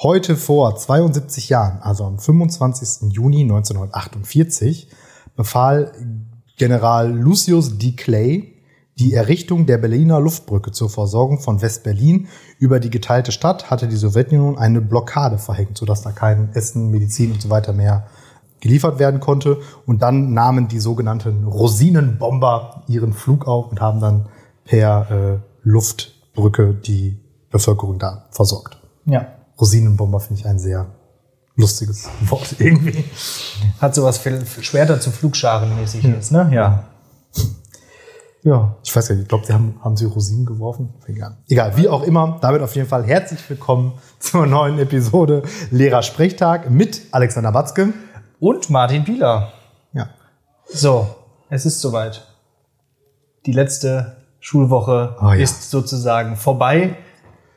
Heute vor 72 Jahren, also am 25. Juni 1948, befahl General Lucius D. Clay die Errichtung der Berliner Luftbrücke zur Versorgung von West-Berlin über die geteilte Stadt hatte die Sowjetunion eine Blockade verhängt, sodass da kein Essen, Medizin und so weiter mehr geliefert werden konnte. Und dann nahmen die sogenannten Rosinenbomber ihren Flug auf und haben dann per äh, Luftbrücke die Bevölkerung da versorgt. Ja. Rosinenbomber finde ich ein sehr lustiges Wort irgendwie. Hat sowas viel Schwerter zu Flugscharen mäßig ist, ne? Ja. Ja. Ich weiß ja nicht, ich glaube, sie haben, haben sie Rosinen geworfen. Egal. Egal, wie auch immer. Damit auf jeden Fall herzlich willkommen zur neuen Episode Lehrer Sprechtag mit Alexander Watzke. Und Martin Pieler. Ja. So, es ist soweit. Die letzte Schulwoche Oh ja. ist sozusagen vorbei.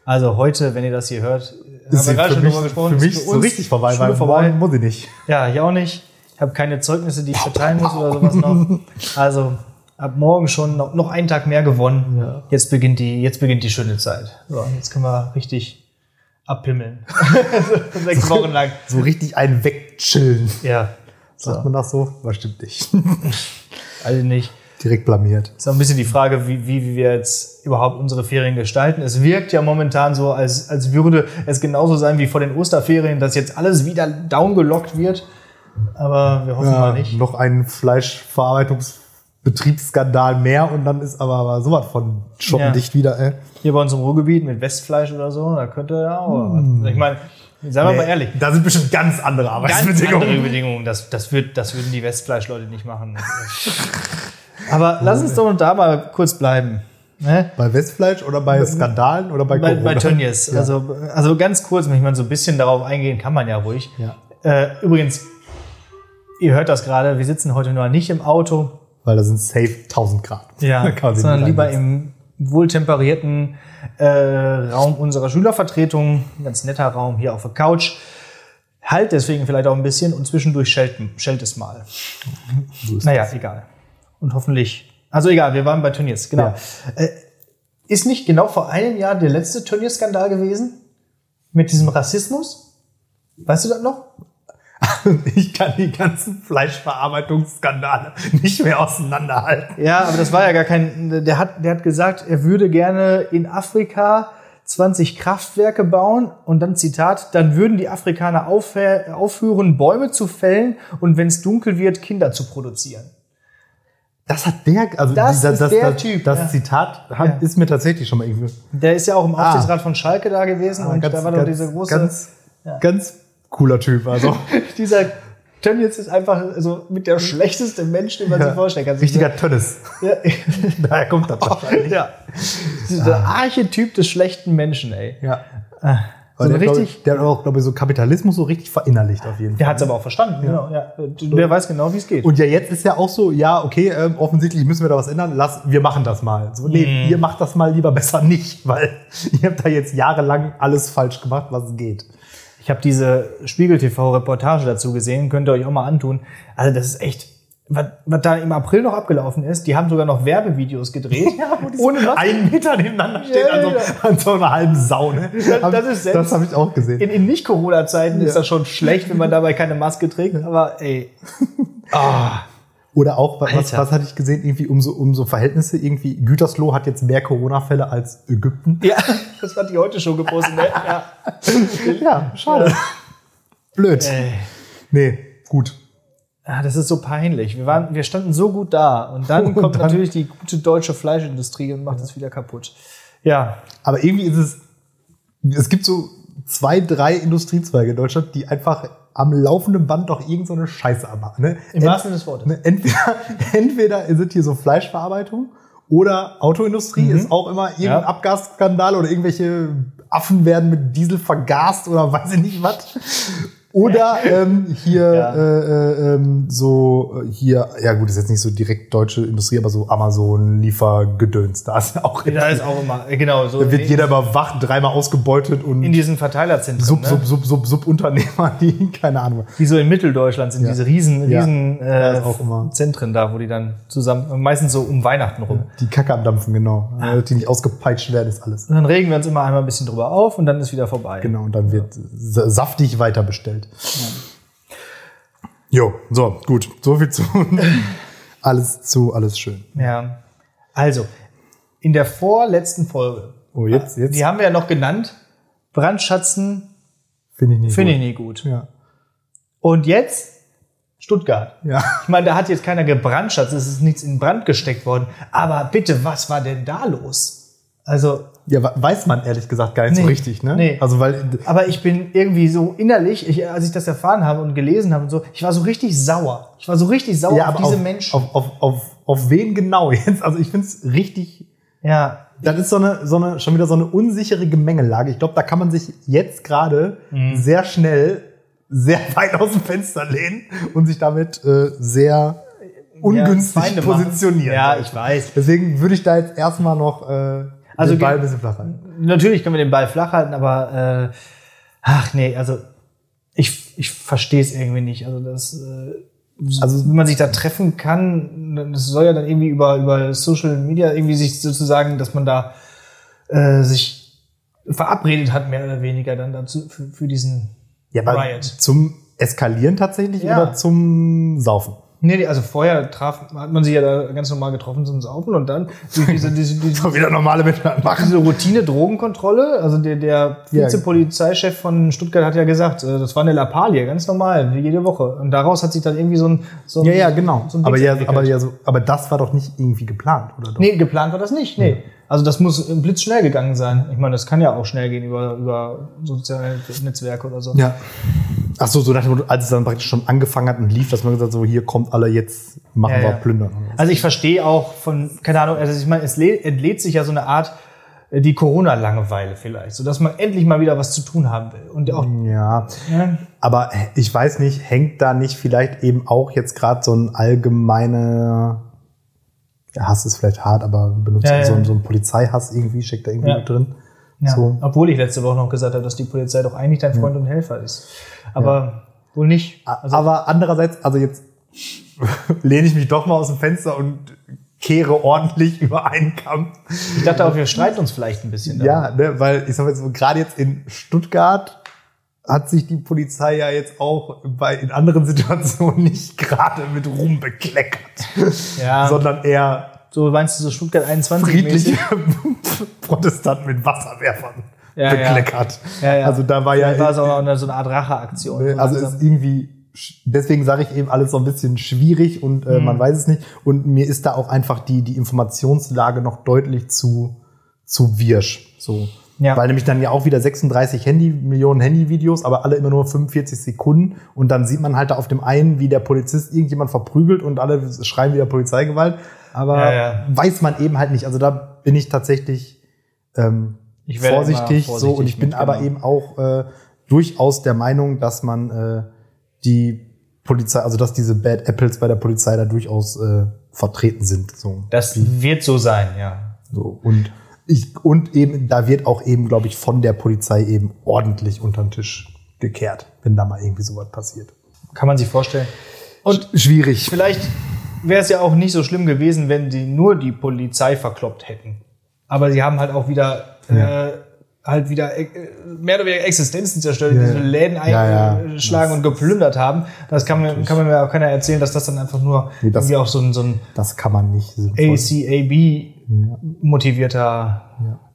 Also heute, wenn ihr das hier hört, haben Ist wir gerade für schon mich, drüber gesprochen. für mich so richtig vorbei, Schule weil vorbei. muss ich nicht. Ja, ich auch nicht. Ich habe keine Zeugnisse, die ich verteilen muss oder sowas noch. Also ab morgen schon noch, noch einen Tag mehr gewonnen. Ja. Jetzt beginnt die, jetzt beginnt die schöne Zeit. So, jetzt können wir richtig abpimmeln. Sechs Wochen lang. So richtig ein Wegchillen. Ja. Sagt man das so? Aber stimmt nicht. Also nicht. Direkt blamiert. Ist auch ein bisschen die Frage, wie, wie, wie wir jetzt überhaupt unsere Ferien gestalten. Es wirkt ja momentan so, als, als würde es genauso sein wie vor den Osterferien, dass jetzt alles wieder downgelockt wird. Aber wir hoffen mal nicht. noch ein Fleischverarbeitungsbetriebsskandal mehr und dann ist aber, aber sowas von schottendicht wieder, ey. Hier bei uns im Ruhrgebiet mit Westfleisch oder so, da könnte ja auch. Ich meine, seien wir mal ehrlich. Da sind bestimmt ganz andere Ganz Arbeitsbedingungen. andere Bedingungen. Das, das, wird, das würden die Westfleischleute nicht machen. Aber lass uns doch da mal kurz bleiben. Ne? Bei Westfleisch oder bei Skandalen oder bei Bei, Corona? bei Tönnies. Ja. Also, also ganz kurz, ich meine, so ein bisschen darauf eingehen kann man ja ruhig. Ja. Äh, übrigens, ihr hört das gerade, wir sitzen heute nur nicht im Auto, Weil da sind safe 1000 Grad. ja, sondern lieber im wohltemperierten äh, Raum unserer Schülervertretung. Ein ganz netter Raum hier auf der Couch. Halt deswegen vielleicht auch ein bisschen und zwischendurch schellt, schellt es mal. So Naja, das. egal. Und hoffentlich. Also egal, wir waren bei Turniers, genau. Ja. Äh, ist nicht genau vor einem Jahr der letzte Turnierskandal gewesen? Mit diesem Rassismus? Weißt du das noch? Ich kann die ganzen Fleischverarbeitungsskandale nicht mehr auseinanderhalten. Ja, aber das war ja gar kein. Der hat, der hat gesagt, er würde gerne in Afrika 20 Kraftwerke bauen und dann Zitat, dann würden die Afrikaner aufhö- aufhören, Bäume zu fällen und wenn es dunkel wird, Kinder zu produzieren. Das hat der, also Das ist der das, Typ, Das ja. Zitat hat, Ja. ist mir tatsächlich schon mal irgendwie. Der ist ja auch im Aufsichtsrat von Schalke da gewesen und da war doch diese große. Ah. ganz, ganz cooler Typ. Also dieser Tönnies ist einfach so mit der schlechteste Mensch, den man sich vorstellen kann. richtiger Tönnes. Ja. Daher kommt das wahrscheinlich. ja. Dieser Archetyp des schlechten Menschen, ey. Ja. So der, richtig. ich, der hat auch, glaube ich, so Kapitalismus so richtig verinnerlicht auf jeden Der Fall. hat es aber auch verstanden, genau. Ja. Der weiß genau, wie es geht. Und ja, jetzt ist ja auch so, ja, okay, ähm, offensichtlich müssen wir da was ändern. Lass, wir machen das mal. So, nee, Mhm. ihr macht das mal lieber besser nicht, weil ihr habt da jetzt jahrelang alles falsch gemacht, was geht. Ich habe diese Spiegel-TV-Reportage dazu gesehen, könnt ihr euch auch mal antun. Also das ist echt, was, was da im April noch abgelaufen ist. Die haben sogar noch Werbevideos gedreht. ohne Maske. einen Meter nebeneinander stehen Ja, an, so, ja. an so einer halben Sau. Ne? Das- das ist selbst- das habe ich auch gesehen. In, in Nicht-Corona-Zeiten ist das schon schlecht, wenn man dabei keine Maske trägt. Aber ey, Oder auch, was, was hatte ich gesehen, irgendwie um so, um so Verhältnisse, irgendwie Gütersloh hat jetzt mehr Corona-Fälle als Ägypten. ja, das hat die heute schon gepostet. Ne? Ja. Ja, schade. Blöd. Ey. Nee, gut. Ah, das ist so peinlich. Wir, waren, wir standen so gut da. Und dann Und kommt dann- natürlich die gute deutsche Fleischindustrie und macht es wieder kaputt. Ja, Aber irgendwie ist es, es gibt so zwei, drei Industriezweige in Deutschland, die einfach am laufenden Band doch irgend so eine Scheiße machen. Ne? im wahrsten Sinne des Wortes. Ne, entweder, entweder sind hier so Fleischverarbeitung oder Autoindustrie ist auch immer irgendein Ja. Abgasskandal oder irgendwelche Affen werden mit Diesel vergast oder weiß ich nicht was. Oder ähm, hier Ja. äh, äh, ähm, so äh, hier, ja gut, ist jetzt nicht so direkt deutsche Industrie, aber so Amazon, Liefergedöns, da ist ja auch Da ist auch immer, äh, genau, so da wird jeder überwacht, dreimal ausgebeutet und in diesen Verteilerzentren, Sub, ne? Sub, Sub, Sub, Subunternehmer, die keine Ahnung. die so in Mitteldeutschland sind, Ja. diese riesen, riesen Ja, äh. Zentren da, wo die dann zusammen, meistens so um Weihnachten rum. Die Kacke am Dampfen, genau. Äh, Die nicht ausgepeitscht werden, ist alles. Und dann regen wir uns immer einmal ein bisschen drüber auf und dann ist wieder vorbei. Genau, und dann wird sa- saftig weiter bestellt. Jo, so, gut. So viel zu alles zu, alles schön. Ja. Also, in der vorletzten Folge, Oh, jetzt, jetzt die haben wir ja noch genannt, Brandschatzen finde ich nicht finde ich gut. nie gut. Ja. Und jetzt Stuttgart. Ja. Ich meine, da hat jetzt keiner gebrandschatzt, es ist nichts in Brand gesteckt worden. Aber bitte, was war denn da los? Also, Ja, we- weiß man ehrlich gesagt gar nicht so Nee. richtig, ne? Nee. Also, weil, aber ich bin irgendwie so innerlich, ich, als ich das erfahren habe und gelesen habe und so, ich war so richtig sauer. Ich war so richtig sauer ja, auf diese auf, Menschen. Auf, auf, auf, auf wen genau jetzt? Also, ich finde es richtig, ja, das ist so eine, so eine, schon wieder so eine unsichere Gemengelage. Ich glaube, da kann man sich jetzt gerade Mhm. sehr schnell sehr weit aus dem Fenster lehnen und sich damit äh, sehr ungünstig machen. positionieren. Ja, ich weiß. Deswegen würde ich da jetzt erstmal noch äh, Also den Ball ge- ein bisschen flach halten. Natürlich können wir den Ball flach halten, aber äh, ach nee, also ich, ich verstehe es irgendwie nicht. Also das, äh, also wenn man sich da treffen kann, das soll ja dann irgendwie über über Social Media irgendwie sich sozusagen, dass man da äh, sich verabredet hat mehr oder weniger dann dazu für, für diesen Ja, Riot. zum Eskalieren tatsächlich Ja. oder zum Saufen? Nee, nee, also vorher traf, hat man sich ja da ganz normal getroffen zum Saufen und dann diese, diese, diese, So wieder normale machen. diese Routine Drogenkontrolle, also der, der Ja. Vizepolizeichef von Stuttgart hat ja gesagt, äh, das war eine Lappalie, ganz normal, wie jede Woche. Und daraus hat sich dann irgendwie so ein, so ein Ja, ja, genau. So ein aber ja, aber ja, so, aber das war doch nicht irgendwie geplant, oder doch? Nee, geplant war das nicht, nee. Also das muss blitzschnell gegangen sein. Ich meine, das kann ja auch schnell gehen über, über soziale Netzwerke oder so. Ja. Ach so, so nach dem Motto, als es dann praktisch schon angefangen hat und lief, dass man gesagt hat, so hier kommt alle, jetzt machen Ja, wir ja. plündern. Also ich verstehe auch von, keine Ahnung, also ich meine, es lä- entlädt sich ja so eine Art, äh, die Corona-Langeweile vielleicht, so dass man endlich mal wieder was zu tun haben will. Und auch, Ja, ja, aber ich weiß nicht, hängt da nicht vielleicht eben auch jetzt gerade so ein allgemeiner Hass ist vielleicht hart, aber benutzt Ja, ja. So, ein, so ein Polizeihass irgendwie, steckt da irgendwie Ja. mit drin. ja. So. obwohl ich letzte Woche noch gesagt habe, dass die Polizei doch eigentlich dein Freund und Helfer ist. Aber wohl nicht. Also, aber andererseits, also jetzt lehne ich mich doch mal aus dem Fenster und kehre ordentlich über einen Kamm. ich dachte auch, wir streiten uns vielleicht ein bisschen. darüber. Ja, ne, weil ich sag jetzt gerade jetzt in Stuttgart hat sich die Polizei ja jetzt auch bei, in anderen Situationen nicht gerade mit Ruhm bekleckert, Ja. sondern eher So meinst du so Stuttgart 21 friedliche? Protestanten mit Wasserwerfern Ja, bekleckert. Ja, ja. Also da war ja, war auch eine, so eine Art Racheaktion. Ne, Also ist irgendwie, deswegen sage ich eben alles so ein bisschen schwierig und äh, Mhm. man weiß es nicht. Und mir ist da auch einfach die, die Informationslage noch deutlich zu, zu wirsch. So. Ja. Weil nämlich dann ja auch wieder 36 Handy, Millionen Handyvideos, aber alle immer nur 45 Sekunden. Und dann sieht man halt da auf dem einen, wie der Polizist irgendjemand verprügelt und alle schreien wieder Polizeigewalt. Aber Ja, ja. weiß man eben halt nicht. Also da bin ich tatsächlich ähm, Ich vorsichtig, immer so und vorsichtig ich bin aber genau. eben auch äh, durchaus der Meinung, dass man äh, die Polizei, also dass diese Bad Apples bei der Polizei da durchaus äh, vertreten sind. So. Das wird so sein, ja. so. Und ich, und eben, da wird auch eben, glaube ich, von der Polizei eben ordentlich unter den Tisch gekehrt, wenn da mal irgendwie sowas passiert. Kann man sich vorstellen. Und schwierig. Vielleicht wäre es ja auch nicht so schlimm gewesen, wenn sie nur die Polizei verkloppt hätten. Aber sie haben halt auch wieder äh, halt wieder äh, mehr oder weniger Existenzen zerstört, Ja. diese Läden Ja, ja. eingeschlagen und geplündert haben. Das kann mir, kann mir auch keiner erzählen, dass das dann einfach nur Nee, das- irgendwie auch so ein, so ein Das kann man nicht. sinnvoll- ACAB motivierter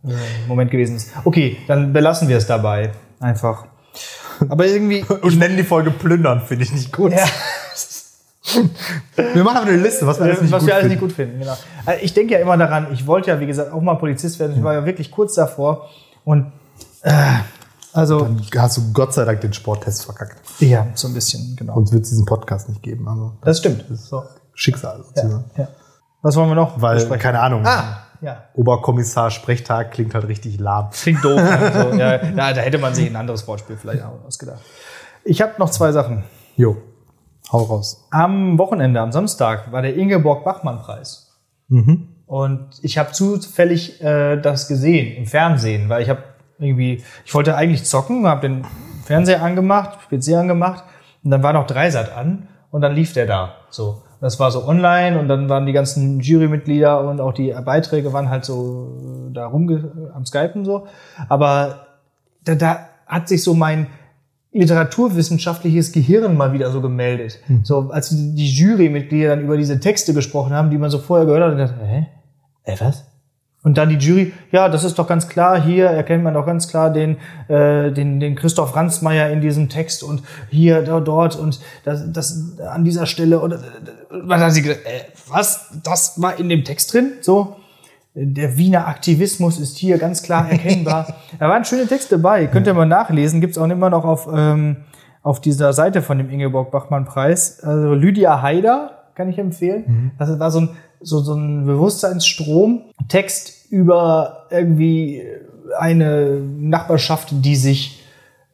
äh, Moment gewesen ist. Okay, dann belassen wir es dabei. Einfach. Aber irgendwie. Und nennen die Folge plündern, finde ich nicht gut. ja, Wir machen aber eine Liste, was wir alles nicht was gut wir alles finden. nicht gut finden. Genau. Also Ich denke ja immer daran, ich wollte ja, wie gesagt, auch mal Polizist werden. Ich war ja wirklich kurz davor. Und äh, also, Dann hast du Gott sei Dank den Sporttest verkackt. ja, so ein bisschen, genau. Sonst wird es diesen Podcast nicht geben. Also Das stimmt. das ist So. Schicksal sozusagen. Ja. Was wollen wir noch? Weil, besprechen? keine Ahnung, Ah, ja. Oberkommissar Sprechtag klingt halt richtig lahm. Klingt doof. so, ja, ja, da hätte man sich ein anderes Wortspiel vielleicht auch ausgedacht. Ich habe noch zwei Sachen. Jo, hau raus. Am Wochenende, am Samstag, war der Ingeborg-Bachmann-Preis. Mhm. Und ich habe zufällig äh, das gesehen im Fernsehen, weil ich habe irgendwie, ich wollte eigentlich zocken, habe den Fernseher angemacht, PC angemacht und dann war noch Dreisat an und dann lief der da. So, das war so online und dann waren die ganzen Jurymitglieder und auch die Beiträge waren halt so da rum am Skypen so. Aber da, da hat sich so mein literaturwissenschaftliches Gehirn mal wieder so gemeldet. So, als die, die Jurymitglieder dann über diese Texte gesprochen haben, die man so vorher gehört hat, und dachte, hä? Äh, was? Und dann die Jury, ja, das ist doch ganz klar, hier erkennt man doch ganz klar den, äh, den, den Christoph Ransmayr in diesem Text und hier, da, dort und das, das an dieser Stelle. Und man hat sich gedacht, äh, was? Das war in dem Text drin? So, der Wiener Aktivismus ist hier ganz klar erkennbar. da waren schöne Texte dabei, könnt ihr mal nachlesen, gibt's auch immer noch auf, ähm, auf dieser Seite von dem Ingeborg-Bachmann-Preis. Also Lydia Haider kann ich empfehlen. Das war so ein, so, so ein Bewusstseinsstrom, Text über irgendwie eine Nachbarschaft, die sich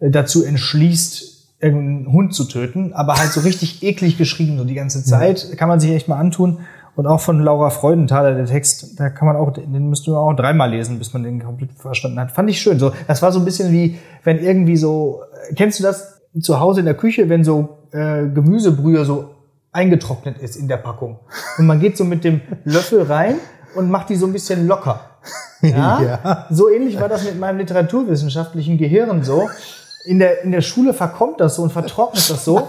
äh, dazu entschließt, irgendeinen Hund zu töten, aber halt so richtig eklig geschrieben, so die ganze Zeit. Kann man sich echt mal antun. Und auch von Laura Freudenthaler, der Text, da kann man auch, den müsste man auch dreimal lesen, bis man den komplett verstanden hat. Fand ich schön. So, das war so ein bisschen wie, wenn irgendwie so, äh, kennst du das zu Hause in der Küche, wenn so äh, Gemüsebrühe so eingetrocknet ist in der Packung. Und man geht so mit dem Löffel rein und macht die so ein bisschen locker. Ja? Ja. So ähnlich war das mit meinem literaturwissenschaftlichen Gehirn so. In der, in der Schule verkommt das so und vertrocknet das so.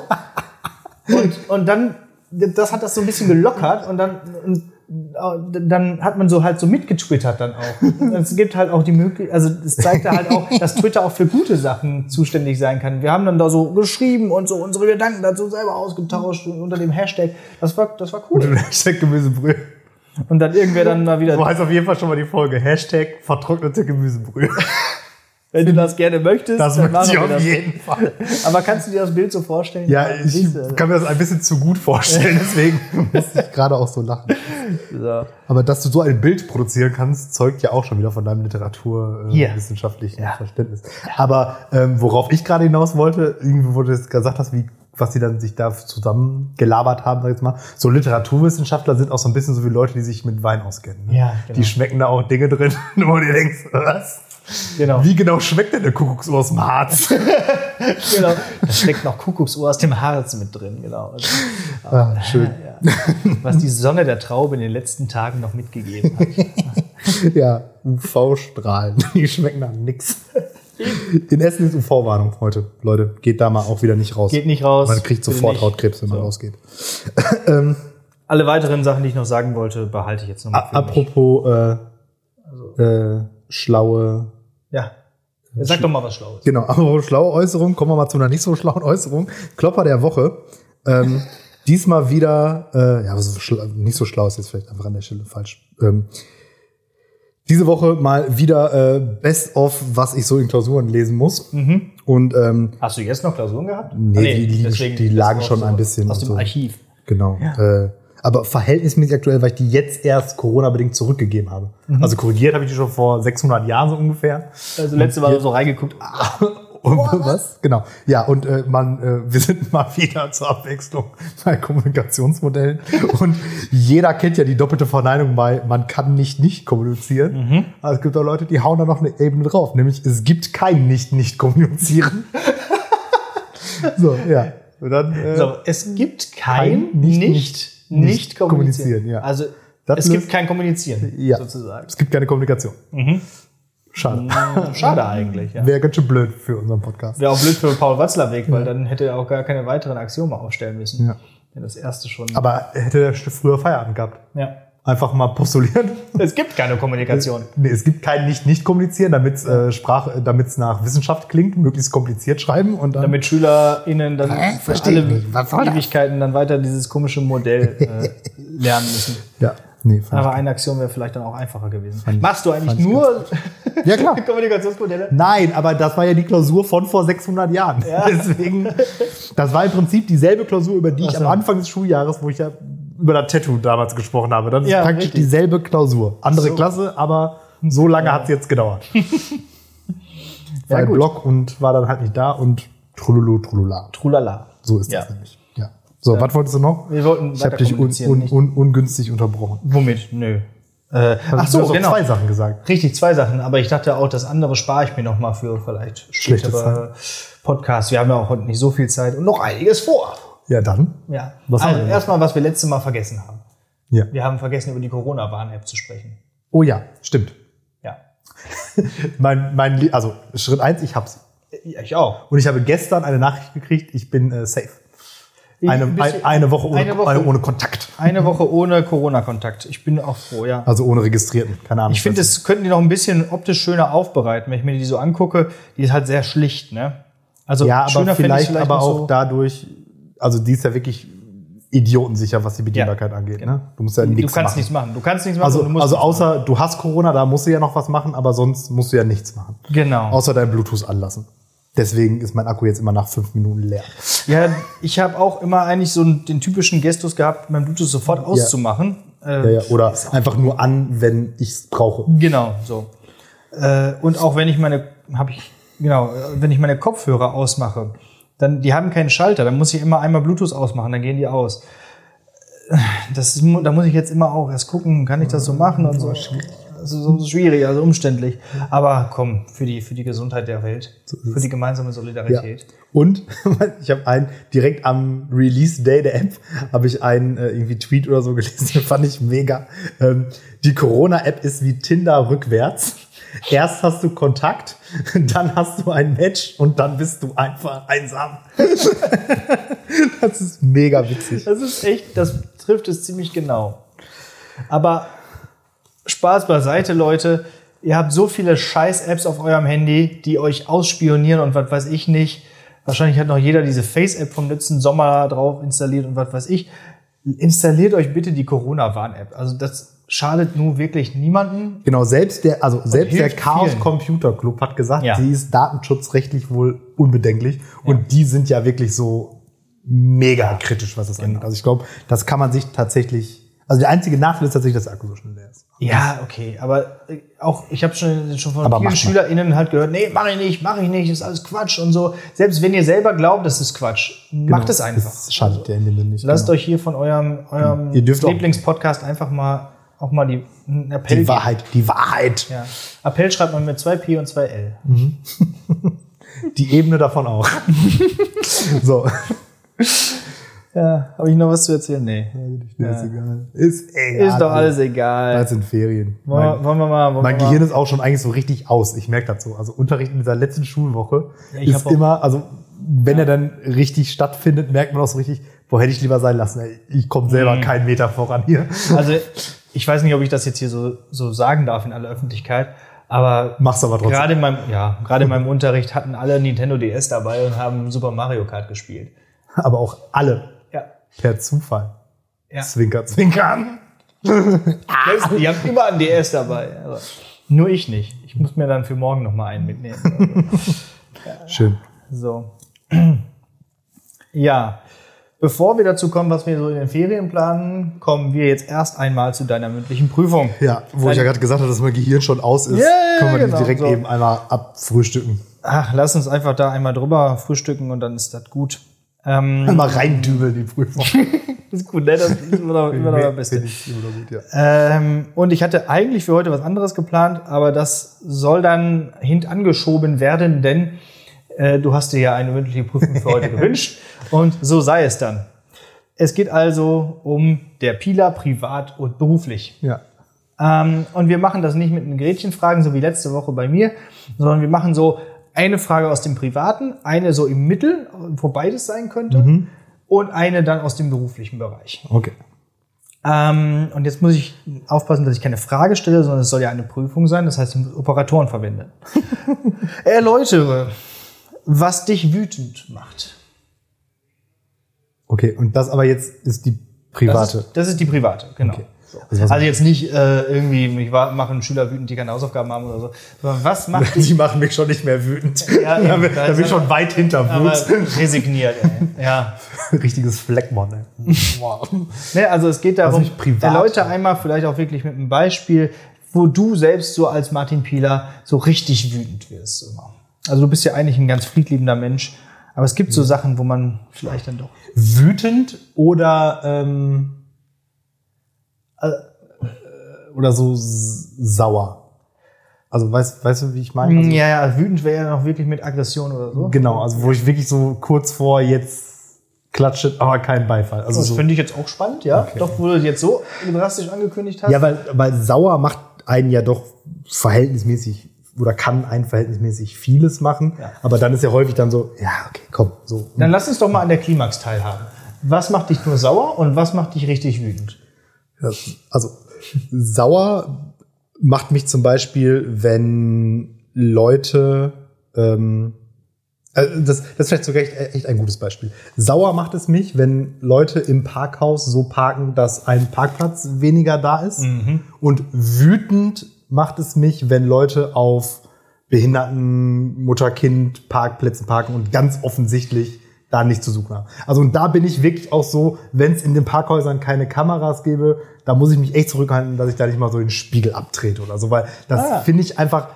Und, und dann, das hat das so ein bisschen gelockert und dann, und, äh, dann hat man so halt so mitgetwittert dann auch. Es gibt halt auch die Möglichkeit, also es zeigte halt auch, dass Twitter auch für gute Sachen zuständig sein kann. Wir haben dann da so geschrieben und so unsere Gedanken dazu selber ausgetauscht unter dem Hashtag. Das war, das war cool. Hashtag Gemüsebrühe. Und dann irgendwer dann mal wieder, So heißt auf jeden Fall schon mal die Folge. Hashtag vertrocknete Gemüsebrühe. wenn du das gerne möchtest, Das dann möchte ich auf das. jeden Fall. Aber kannst du dir das Bild so vorstellen? Ja, ich du, kann mir das ein bisschen zu gut vorstellen, deswegen musste ich gerade auch so lachen. so. Aber dass du so ein Bild produzieren kannst, zeugt ja auch schon wieder von deinem literaturwissenschaftlichen Ja. Verständnis. Aber ähm, worauf ich gerade hinaus wollte, irgendwie du jetzt gesagt hast, wie was die dann sich da zusammen gelabert haben, sag ich jetzt mal. So Literaturwissenschaftler sind auch so ein bisschen so wie Leute, die sich mit Wein auskennen. Ne? Ja, genau. Die schmecken da auch Dinge drin, wo du denkst, was? Genau. Wie genau schmeckt denn der Kuckucksuhr aus dem Harz? genau. Da steckt noch Kuckucksuhr aus dem Harz mit drin, genau. Also, ah, schön. ja. Was die Sonne der Traube in den letzten Tagen noch mitgegeben hat. Ja, UV-Strahlen, die schmecken nach nix. In Essen ist UV-Warnung heute. Leute, geht da mal auch wieder nicht raus. Geht nicht raus. Man kriegt sofort. Hautkrebs, wenn man So. rausgeht. Alle weiteren Sachen, die ich noch sagen wollte, behalte ich jetzt nochmal. Apropos äh, äh, schlaue, Ja. Sag doch mal was Schlaues. genau, apropos schlaue Äußerung, kommen wir mal zu einer nicht so schlauen Äußerung. Klopper der Woche. Ähm, diesmal wieder, äh, ja, nicht so schlau ist jetzt vielleicht einfach an der Stelle falsch. Ähm, diese Woche mal wieder äh, Best of, was ich so in Klausuren lesen muss. Und ähm, Hast du jetzt noch Klausuren gehabt? Nee, Ah, die liegen- deswegen die lagen schon so ein bisschen Aus dem so. Archiv. Genau. Äh, aber verhältnismäßig aktuell, weil ich die jetzt erst Corona-bedingt zurückgegeben habe. Also korrigiert habe ich die schon vor 600 Jahren so ungefähr. Also letzte Mal so reingeguckt. Ah, Und was? Genau. Ja, und äh, man, äh, wir sind mal wieder zur Abwechslung bei Kommunikationsmodellen. Und jeder kennt ja die doppelte Verneinung bei man kann nicht nicht kommunizieren. Aber es gibt auch Leute, die hauen da noch eine Ebene drauf. Nämlich es gibt kein nicht nicht kommunizieren. so, ja. Und dann, äh, so, es gibt kein, kein nicht- nicht, nicht- nicht, nicht kommunizieren. kommunizieren, ja. Also Das es löst- gibt kein Kommunizieren, Ja. sozusagen. Es gibt keine Kommunikation. Schade. Schade eigentlich, ja. Wäre ganz schön blöd für unseren Podcast. Wäre auch blöd für Paul Watzlawick, weil dann hätte er auch gar keine weiteren Axiome aufstellen müssen. Ja. Wenn das erste schon. Aber hätte der früher Feierabend gehabt. ja. Einfach mal postulieren. Es gibt keine Kommunikation. Nee, es gibt kein Nicht-Nicht-Kommunizieren, damit es äh, Sprache, damit es nach Wissenschaft klingt, möglichst kompliziert schreiben und dann. Damit SchülerInnen dann Hä? für alle? Ewigkeiten dann weiter dieses komische Modell äh, lernen müssen. ja, nee, fand Aber ein Axiom wäre vielleicht dann auch einfacher gewesen. ich- Machst du eigentlich fand ich nur Ja, klar. Kommunikationsmodelle? Nein, aber das war ja die Klausur von vor 600 Jahren. Deswegen, das war im Prinzip dieselbe Klausur, über die ich so. am Anfang des Schuljahres, wo ich ja über das Tattoo damals gesprochen habe. Das ist Ja, praktisch richtig. dieselbe Klausur. Andere So. Klasse, aber so lange hat es jetzt gedauert. Ja, War gut. Blog und war dann halt nicht da und Trululu, trulula. Trulala. So ist Ja. das nämlich. Ja. So, was wolltest du noch? Wir wollten Ich habe dich un, un, un, ungünstig unterbrochen. Womit? Nö. Äh, ach du so, genau. zwei Sachen gesagt. Richtig, zwei Sachen. Aber ich dachte auch, das andere spare ich mir noch mal für vielleicht spätere Podcasts. Wir haben ja auch heute nicht so viel Zeit und noch einiges vor. Ja, dann. Ja. Was also erstmal, was wir letztes Mal vergessen haben. Ja. Wir haben vergessen, über die Corona-Warn-App zu sprechen. Oh ja, stimmt. Ja. Mein, mein, also Schritt eins, ich hab's. Ja, ich auch. Und ich habe gestern eine Nachricht gekriegt, ich bin äh, safe. Eine, Ein ein, bisschen- eine, Woche ohne, eine Woche- ohne Kontakt. Eine Woche ohne Corona-Kontakt. Ich bin auch froh, ja. Also ohne Registrierten. Keine Ahnung. Ich finde, das könnten die noch ein bisschen optisch schöner aufbereiten, wenn ich mir die so angucke. Die ist halt sehr schlicht, ne? Also Ja, aber vielleicht, ich's aber auch so. dadurch, also die ist ja wirklich idiotensicher, was die Bedienbarkeit angeht. Ne? Du musst ja Du nichts kannst machen. nichts machen. Du kannst nichts machen. Also, du musst also außer du hast Corona, da musst du ja noch was machen, aber sonst musst du ja nichts machen. Genau. Außer dein Bluetooth anlassen. Deswegen ist mein Akku jetzt immer nach fünf Minuten leer. Ja, ich habe auch immer eigentlich so den typischen Gestus gehabt, mein Bluetooth sofort auszumachen. Ja, Äh, ja, oder einfach nur an, wenn ich es brauche. Genau, so. Äh, und auch wenn ich meine, habe ich, genau, äh, wenn ich meine Kopfhörer ausmache, dann, die haben keinen Schalter, dann muss ich immer einmal Bluetooth ausmachen, dann gehen die aus. Das ist, da muss ich jetzt immer auch erst gucken, kann ich das so machen und so. Ist so schwierig, also umständlich. Aber komm, für die, für die Gesundheit der Welt, für die gemeinsame Ja. Solidarität. Und ich habe einen direkt am Release Day der App habe ich einen äh, irgendwie Tweet oder so gelesen, den fand ich mega. Ähm, die Corona App ist wie Tinder rückwärts. Erst hast du Kontakt, dann hast du ein Match und dann bist du einfach einsam. das ist mega witzig. Das ist echt, das trifft es ziemlich genau. Aber Spaß beiseite, Leute. Ihr habt so viele Scheiß-Apps auf eurem Handy, die euch ausspionieren und was weiß ich nicht. Wahrscheinlich hat noch jeder diese Face-App vom letzten Sommer drauf installiert und was weiß ich. Installiert euch bitte die Corona-Warn-App. Also das schadet nun wirklich niemanden. Genau, selbst der, also selbst der Chaos vielen. Computer Club hat gesagt, Ja. sie ist datenschutzrechtlich wohl unbedenklich. Und die sind ja wirklich so mega kritisch, was das Genau. angeht. Also ich glaube, das kann man sich tatsächlich, also der einzige Nachteil ist tatsächlich, dass der Akku so schnell leer ist. Ja, okay, aber äh, auch ich habe schon, schon von Aber vielen. SchülerInnen halt gehört, nee, mach ich nicht, mach ich nicht, ist alles Quatsch und so. Selbst wenn ihr selber glaubt, das ist Quatsch, macht es einfach. Das schadet ja in dem Sinne nicht. Lasst genau. euch hier von eurem, eurem auch- Lieblingspodcast einfach mal auch mal die einen Appell die geben. Wahrheit, die Wahrheit. Ja. Appell schreibt man mit zwei P und zwei L. Die Ebene davon auch. so. Ja, habe ich noch was zu erzählen? Nee. Ist egal. Ist egal. Ist doch alles egal. Das sind Ferien. Wollen wollen wir mal. Wollen Mein Gehirn mal ist auch schon eigentlich so richtig aus. Ich merke das so. Also Unterricht in dieser letzten Schulwoche Ja, ist immer, also wenn er dann richtig stattfindet, merkt man auch so richtig, wo hätte ich lieber sein lassen. Ich komme selber Mhm. keinen Meter voran hier. also ich weiß nicht, ob ich das jetzt hier so, so sagen darf in aller Öffentlichkeit, aber Mach's aber trotzdem. gerade in meinem, ja, gerade in meinem Unterricht hatten alle Nintendo DS dabei und haben Super Mario Kart gespielt. Aber auch alle Ja. Per Zufall. Ja. Zwinker, zwinkern. Die haben immer einen DS dabei. Also, nur ich nicht. Ich muss mir dann für morgen noch mal einen mitnehmen. Schön. So. Ja. Bevor wir dazu kommen, was wir so in den Ferien planen, kommen wir jetzt erst einmal zu deiner mündlichen Prüfung. Ja, wo ich ja gerade gesagt habe, dass mein Gehirn schon aus ist, Ja, ja, können wir genau, die direkt so. eben einmal abfrühstücken. Ach, lass uns einfach da einmal drüber frühstücken und dann ist das gut. Ähm, Einmal reindübeln die Prüfung. das ist gut, ne? Das ist immer noch, immer noch der Beste. Finde ich immer noch gut, ja. Ähm, und ich hatte eigentlich für heute was anderes geplant, aber das soll dann hintangeschoben werden, denn äh, du hast dir ja eine mündliche Prüfung für heute gewünscht und so sei es dann. Es geht also um der Pila privat und beruflich. ja. Ähm, und wir machen das nicht mit den Gretchenfragen, so wie letzte Woche bei mir, sondern wir machen so eine Frage aus dem Privaten, eine so im Mittel, wo beides sein könnte, und eine dann aus dem beruflichen Bereich. Okay. Ähm, und jetzt muss ich aufpassen, dass ich keine Frage stelle, sondern es soll ja eine Prüfung sein. Das heißt, ich muss Operatoren verwenden. Erläutere, was dich wütend macht. Okay, und das aber jetzt ist die Das private. ist, das ist die private, genau. Okay. So. Also Also jetzt nicht äh, irgendwie, mich machen Schüler wütend, die keine Hausaufgaben haben oder so. Sondern was macht dich Die machen mich schon nicht mehr wütend. Ja, da eben. bin, Da da ist bin ich schon weit hinter Wut. resigniert? Ey. Ja. Richtiges Fleckmon, ey. Wow. Ne, also es geht darum, Was mich privat- erläutere einmal vielleicht auch wirklich mit einem Beispiel, wo du selbst so als Martin Pieler so richtig wütend wirst. Immer. Also du bist ja eigentlich ein ganz friedliebender Mensch, Aber es gibt so Sachen, wo man vielleicht dann doch. Wütend oder ähm, äh, oder so sauer. Also weißt, weißt du, wie ich meine? Also, ja, ja, wütend wäre ja noch wirklich mit Aggression oder so. Genau, also wo ich wirklich so kurz vor jetzt klatsche, aber kein Beifall. Also Das so, finde ich jetzt auch spannend, ja. Okay. Doch, wo du jetzt so drastisch angekündigt hast. ja, weil, weil sauer macht einen ja doch verhältnismäßig oder kann einen verhältnismäßig vieles machen. Ja. Aber dann ist ja häufig dann so, ja, okay, komm, so. Dann lass uns doch mal an der Klimax teilhaben. Was macht dich nur sauer und was macht dich richtig wütend? Also sauer macht mich zum Beispiel, wenn Leute ähm, äh, das, das ist vielleicht sogar echt, echt ein gutes Beispiel. Sauer macht es mich, wenn Leute im Parkhaus so parken, dass ein Parkplatz weniger da ist. Und wütend macht es mich, wenn Leute auf Behinderten, Mutter-Kind, Parkplätzen parken und ganz offensichtlich da nicht zu suchen haben. Also und da bin ich wirklich auch so, wenn es in den Parkhäusern keine Kameras gäbe, da muss ich mich echt zurückhalten, dass ich da nicht mal so den Spiegel abtrete oder so, weil das Ah. finde ich einfach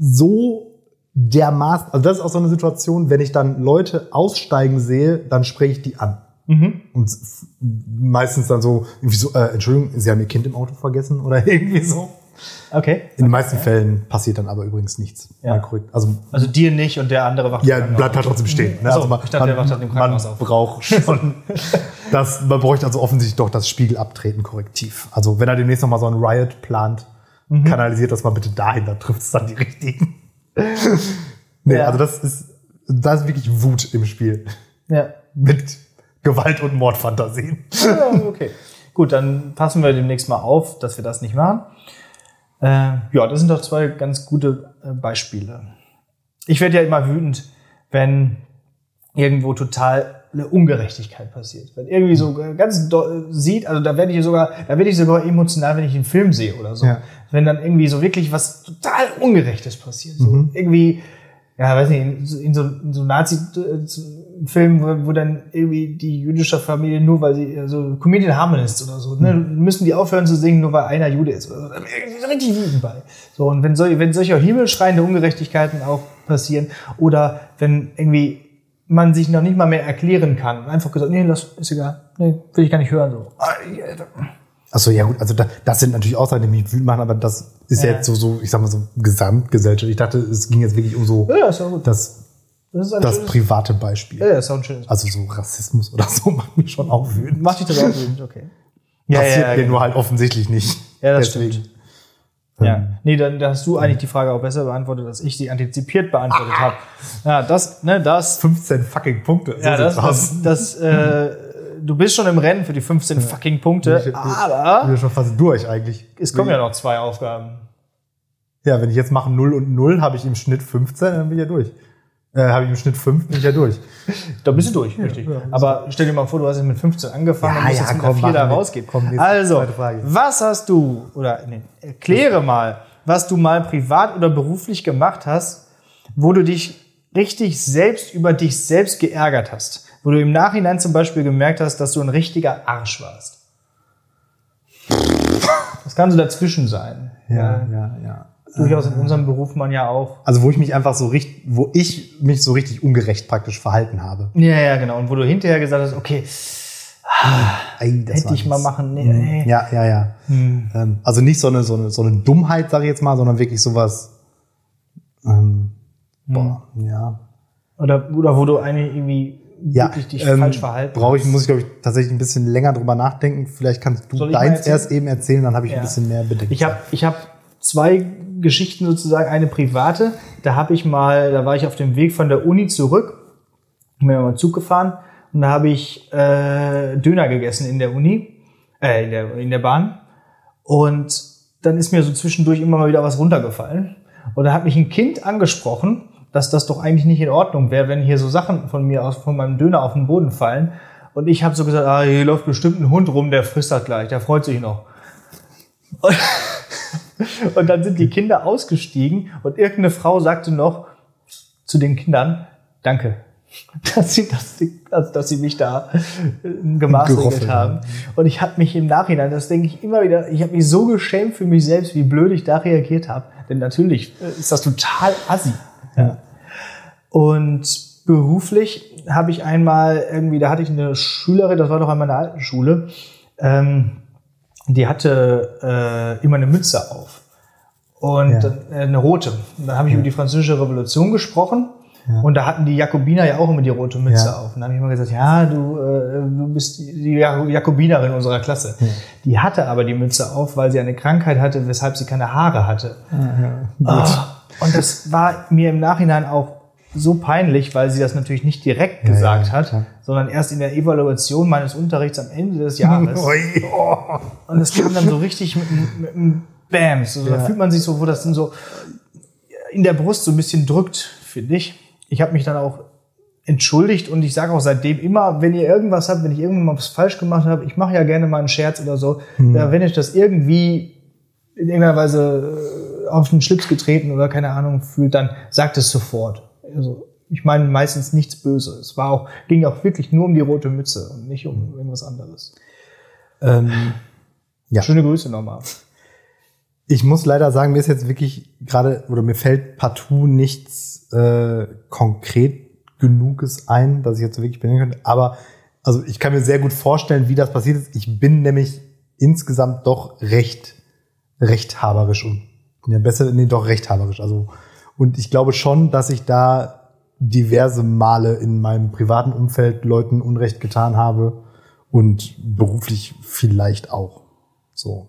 so dermaßen, also das ist auch so eine Situation, wenn ich dann Leute aussteigen sehe, dann spreche ich die an. Und f- meistens dann so, irgendwie so, äh, Entschuldigung, Sie haben Ihr Kind im Auto vergessen oder irgendwie so. Okay. In den meisten Fällen passiert dann aber übrigens nichts. Ja. Also Also dir nicht und der andere wacht ja, bleibt halt trotzdem stehen. Ne? So, also man, ich dachte, der wacht halt im man Krankenhaus auf. braucht schon das, man bräuchte also offensichtlich doch das Spiegelabtreten korrektiv. Also wenn er demnächst noch mal so ein Riot plant, Mhm. kanalisiert das mal bitte dahin, dann trifft es dann die richtigen. nee, Ja. also das ist, da ist wirklich Wut im Spiel. Ja. Mit Gewalt und Mordfantasien. ja, okay. Gut, dann passen wir demnächst mal auf, dass wir das nicht machen. Äh, ja, das sind doch zwei ganz gute äh, Beispiele. Ich werde ja immer wütend, wenn irgendwo total eine Ungerechtigkeit passiert. Wenn irgendwie so äh, ganz do- sieht, also da werde ich sogar, da werde ich sogar emotional, wenn ich einen Film sehe oder so. Ja. Wenn dann irgendwie so wirklich was total Ungerechtes passiert. So irgendwie, ja, weiß nicht, in, so- in so, in so Nazi-Filmen, wo, wo dann irgendwie die jüdische Familie, nur weil sie, also Comedian Harmonists oder so, ne, müssen die aufhören zu singen, nur weil einer Jude ist. Oder so. Richtig wütend bei. So, und wenn, sol wenn solche himmelschreiende Ungerechtigkeiten auch passieren, oder wenn irgendwie man sich noch nicht mal mehr erklären kann, einfach gesagt, nee, das ist egal, nee, will ich gar nicht hören, so. Ah, ja, Achso, ja gut, also da, das sind natürlich Aussagen, die mich wütend machen, aber das ist ja. Ja. jetzt so, so, ich sag mal so Gesamtgesellschaft. Ich dachte, es ging jetzt wirklich um so Ja, ist auch gut. das, Das ist das schönes, private Beispiel. ja, ist auch ein schönes. Also so Rassismus oder so macht mich schon auch wütend. Macht dich das auch wütend, okay. Passiert mir genau. nur halt offensichtlich nicht. Ja, das Deswegen. stimmt. Ja. Nee, dann da hast du eigentlich die Frage auch besser beantwortet, als ich sie antizipiert beantwortet habe. Ja, das, ne, das, 15 fucking Punkte. ja, das, das, das äh, du bist schon im Rennen für die 15 fucking Punkte, Ich- ich- Ich aber bin ja schon fast durch eigentlich. es kommen ja noch zwei Aufgaben. Ja, wenn ich jetzt mache 0 und 0, habe ich im Schnitt 15, dann bin ich ja durch. Äh, habe ich im Schnitt 5, bin ich ja durch. Da bist du durch, richtig. ja. Aber stell dir mal vor, du hast jetzt mit 15 angefangen Ja, und musst ja, jetzt mit komm, einer 4 da rausgehen. Komm, also, was hast du, oder nee, erkläre mal, was du mal privat oder beruflich gemacht hast, wo du dich richtig selbst über dich selbst geärgert hast. Wo du im Nachhinein zum Beispiel gemerkt hast, dass du ein richtiger Arsch warst. Das kann so dazwischen sein. ja, ja. Durchaus in unserem Beruf man ja auch. Also wo ich mich einfach so richtig, wo ich mich so richtig ungerecht praktisch verhalten habe. Ja, ja, genau. Und wo du hinterher gesagt hast, okay, das hätte ich mal machen. Nee, nee. Ja, ja, ja. Ähm, also nicht so eine, so eine, so eine Dummheit, sage ich jetzt mal, sondern wirklich sowas. Ähm, boah, ja. Oder, oder wo du eigentlich irgendwie Ja, wirklich dich ähm, falsch verhalten brauche ich, muss ich, glaube ich, tatsächlich ein bisschen länger drüber nachdenken. Vielleicht kannst du deins erst eben erzählen, dann habe ich Ja. ein bisschen mehr Bedenken. Ich habe ich hab zwei Geschichten sozusagen, eine private. Da habe ich mal, da war ich auf dem Weg von der Uni zurück, bin mir mal Zug gefahren und da habe ich äh, Döner gegessen in der Uni, äh, in der, in der Bahn. Und dann ist mir so zwischendurch immer mal wieder was runtergefallen. Und da hat mich ein Kind angesprochen, dass das doch eigentlich nicht in Ordnung wäre, wenn hier so Sachen von mir aus, von meinem Döner auf den Boden fallen. Und ich habe so gesagt, ah, hier läuft bestimmt ein Hund rum, der frisst das gleich, der freut sich noch. Und, und dann sind die Kinder ausgestiegen und irgendeine Frau sagte noch zu den Kindern, danke, dass sie, dass sie, also dass sie mich da äh, gemaßregelt haben. Und ich habe mich im Nachhinein, das denke ich immer wieder, ich habe mich so geschämt für mich selbst, wie blöd ich da reagiert habe. Denn natürlich äh, ist das total assi. Ja. Und beruflich habe ich einmal irgendwie, da hatte ich eine Schülerin, das war doch an meiner alten Schule, ähm, die hatte äh, immer eine Mütze auf und Ja. äh, eine rote. Und dann habe ich über die französische Revolution gesprochen. Ja. Und da hatten die Jakobiner ja auch immer die rote Mütze Ja. auf. Und dann habe ich immer gesagt, ja, du, äh, du bist die Ja- Jakobinerin unserer Klasse. Die hatte aber die Mütze auf, weil sie eine Krankheit hatte, weshalb sie keine Haare hatte. Ah, und das war mir im Nachhinein auch so peinlich, weil sie das natürlich nicht direkt gesagt ja, hat, sondern erst in der Evaluation meines Unterrichts am Ende des Jahres. Ui. Und das kam dann so richtig mit, einem- mit einem Bam. So, Da Ja. fühlt man sich so, wo das dann so in der Brust so ein bisschen drückt, finde ich. Ich habe mich dann auch entschuldigt und ich sage auch seitdem immer, wenn ihr irgendwas habt, wenn ich irgendwann mal was falsch gemacht habe, ich mache ja gerne mal einen Scherz oder so, Hm. ja, wenn ich das irgendwie in irgendeiner Weise äh, auf den Schlips getreten oder keine Ahnung fühlt, dann sagt es sofort. Also ich meine meistens nichts Böses. Es war auch, ging auch wirklich nur um die rote Mütze und nicht um irgendwas anderes. Ähm, ja. Schöne Grüße nochmal. Ich muss leider sagen, mir ist jetzt wirklich gerade, oder mir fällt partout nichts äh, konkret genuges ein, dass ich jetzt so wirklich benennen könnte. Aber also ich kann mir sehr gut vorstellen, wie das passiert ist. Ich bin nämlich insgesamt doch recht rechthaberisch und ja, besser, nee, doch rechthaberisch. Also, und ich glaube schon, dass ich da diverse Male in meinem privaten Umfeld Leuten Unrecht getan habe und beruflich vielleicht auch. So.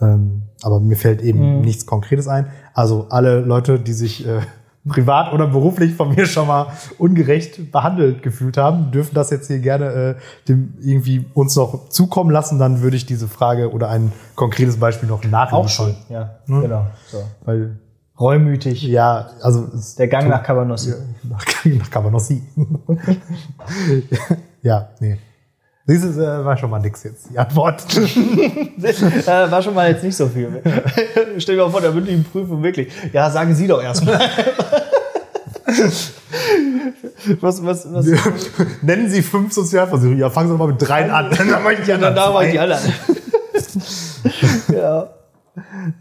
Ähm, aber mir fällt eben nichts Konkretes ein. Also alle Leute, die sich äh, privat oder beruflich von mir schon mal ungerecht behandelt gefühlt haben, dürfen das jetzt hier gerne äh, dem irgendwie uns noch zukommen lassen. Dann würde ich diese Frage oder ein konkretes Beispiel noch nachliefern. Auch schon, ja, genau. So. Weil, Reumütig. ja, also Der Gang nach Cabanossi. nach, nach Cabanossi. ja, nee. Dieses äh, war schon mal nix jetzt, die Antwort. äh, war schon mal jetzt nicht so viel. Stell dir mal vor, der mündlichen Prüfung wirklich. Ja, sagen Sie doch erstmal. was, was, was? Nennen Sie fünf Sozialversicherungen. Ja, fangen Sie doch mal mit dreien an. Dann mache ich die anderen da war ich die anderen. ja.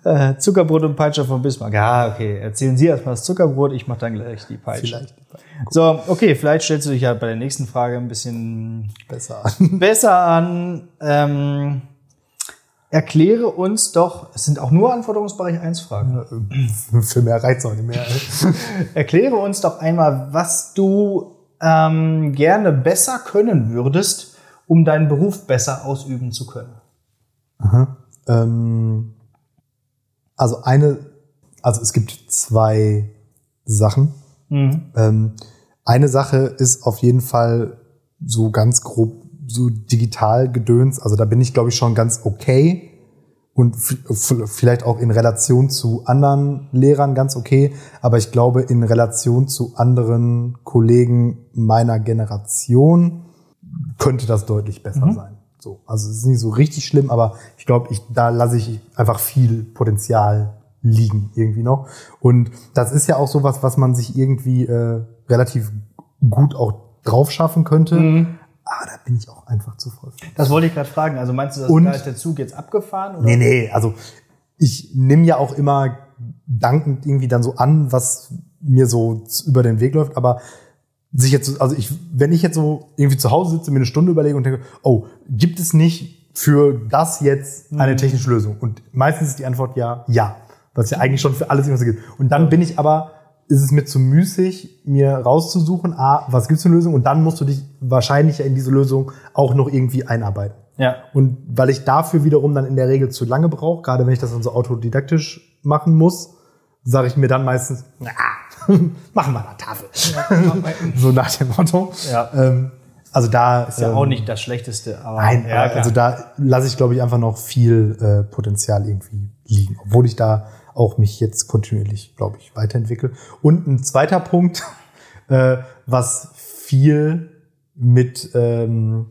Äh, Zuckerbrot und Peitsche von Bismarck. Ja, okay. Erzählen Sie erstmal das Zuckerbrot, ich mache dann gleich die Peitsche. Vielleicht So, okay, vielleicht stellst du dich ja bei der nächsten Frage ein bisschen besser an. besser an. Ähm, erkläre uns doch, es sind auch nur Anforderungsbereich 1 Fragen. Für mehr reizt auch nicht mehr. Erkläre uns doch einmal, was du ähm, gerne besser können würdest, um deinen Beruf besser ausüben zu können. ähm, also eine, also es gibt zwei Sachen. Mhm. Ähm, eine Sache ist auf jeden Fall so ganz grob so digital gedöns. Also da bin ich, glaube ich, schon ganz okay und vielleicht auch in Relation zu anderen Lehrern ganz okay. Aber ich glaube, in Relation zu anderen Kollegen meiner Generation könnte das deutlich besser sein. So, also es ist nicht so richtig schlimm, aber ich glaube, ich, da lasse ich einfach viel Potenzial liegen irgendwie noch. Und das ist ja auch sowas, was man sich irgendwie äh, relativ gut auch drauf schaffen könnte. Aber da bin ich auch einfach zu voll. Das wollte ich gerade fragen. Also meinst du, dass Und- da ist der Zug jetzt abgefahren? Oder? Nee, nee, also ich nehme ja auch immer dankend irgendwie dann so an, was mir so über den Weg läuft, aber sich jetzt, so- also ich, wenn ich jetzt so irgendwie zu Hause sitze, mir eine Stunde überlege und denke, oh, gibt es nicht für das jetzt eine technische Lösung? Und meistens ist die Antwort ja, ja. Was ja eigentlich schon für alles irgendwas gibt. Und dann bin ich aber, ist es mir zu müßig, mir rauszusuchen, ah, was gibt's für eine Lösung? Und dann musst du dich wahrscheinlich ja in diese Lösung auch noch irgendwie einarbeiten. Ja. Und weil ich dafür wiederum dann in der Regel zu lange brauche, gerade wenn ich das dann so autodidaktisch machen muss, sage ich mir dann meistens, na, machen wir der Tafel. so nach dem Motto. Ja. Ähm, also da Ist ja ähm, auch nicht das Schlechteste. Aber Nein, ja, also da lasse ich, glaube ich, einfach noch viel äh, Potenzial irgendwie liegen, obwohl ich da auch mich jetzt kontinuierlich, glaube ich, weiterentwickle. Und ein zweiter Punkt, äh, was viel mit ähm,